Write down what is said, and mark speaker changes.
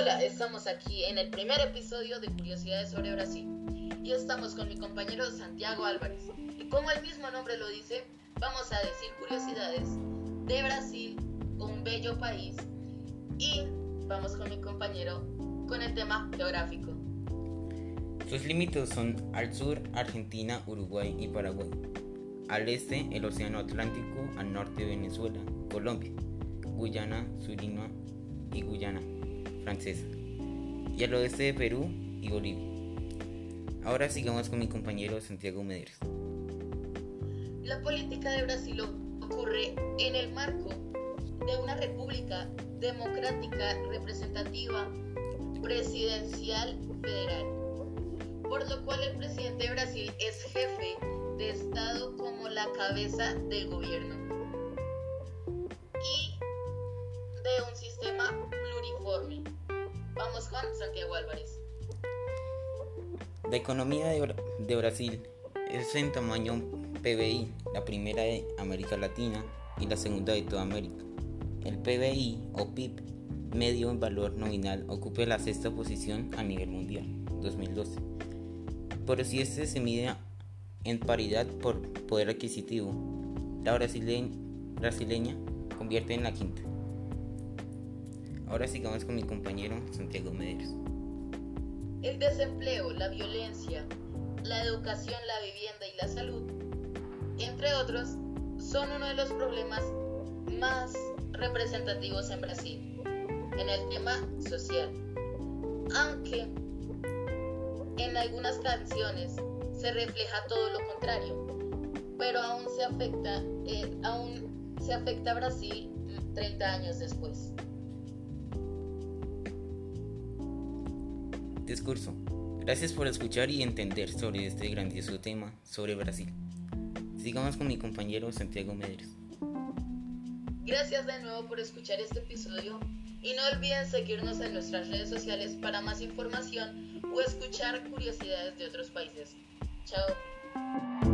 Speaker 1: Hola, estamos aquí en el primer episodio de Curiosidades sobre Brasil y estamos con mi compañero Santiago Álvarez. Y como el mismo nombre lo dice, vamos a decir curiosidades de Brasil, un bello país, y vamos con mi compañero con el tema geográfico.
Speaker 2: Sus límites son al sur Argentina, Uruguay y Paraguay, al este el Océano Atlántico, al norte Venezuela, Colombia, Guyana, Surinam y Guyana francesa, y al oeste de Perú y Bolivia. Ahora sigamos con mi compañero Santiago Medeiros.
Speaker 1: La política de Brasil ocurre en el marco de una república democrática representativa presidencial federal, por lo cual el presidente de Brasil es jefe de Estado como la cabeza del gobierno Vamos con Santiago Álvarez.
Speaker 2: La economía de, de Brasil es en tamaño PBI, la primera de América Latina y la segunda de toda América. El PBI o PIB medio en valor nominal ocupa la sexta posición a nivel mundial, 2012. Pero si este se mide en paridad por poder adquisitivo, la brasileña, brasileña convierte en la quinta. Ahora sigamos con mi compañero Santiago Medeiros.
Speaker 1: El desempleo, la violencia, la educación, la vivienda y la salud, entre otros, son uno de los problemas más representativos en Brasil en el tema social. Aunque en algunas canciones se refleja todo lo contrario, pero aún se afecta, eh, aún se afecta a Brasil 30 años después.
Speaker 2: Discurso. Gracias por escuchar y entender sobre este grandioso tema sobre Brasil. Sigamos con mi compañero Santiago Medeiros.
Speaker 1: Gracias de nuevo por escuchar este episodio y no olviden seguirnos en nuestras redes sociales para más información o escuchar curiosidades de otros países. Chao.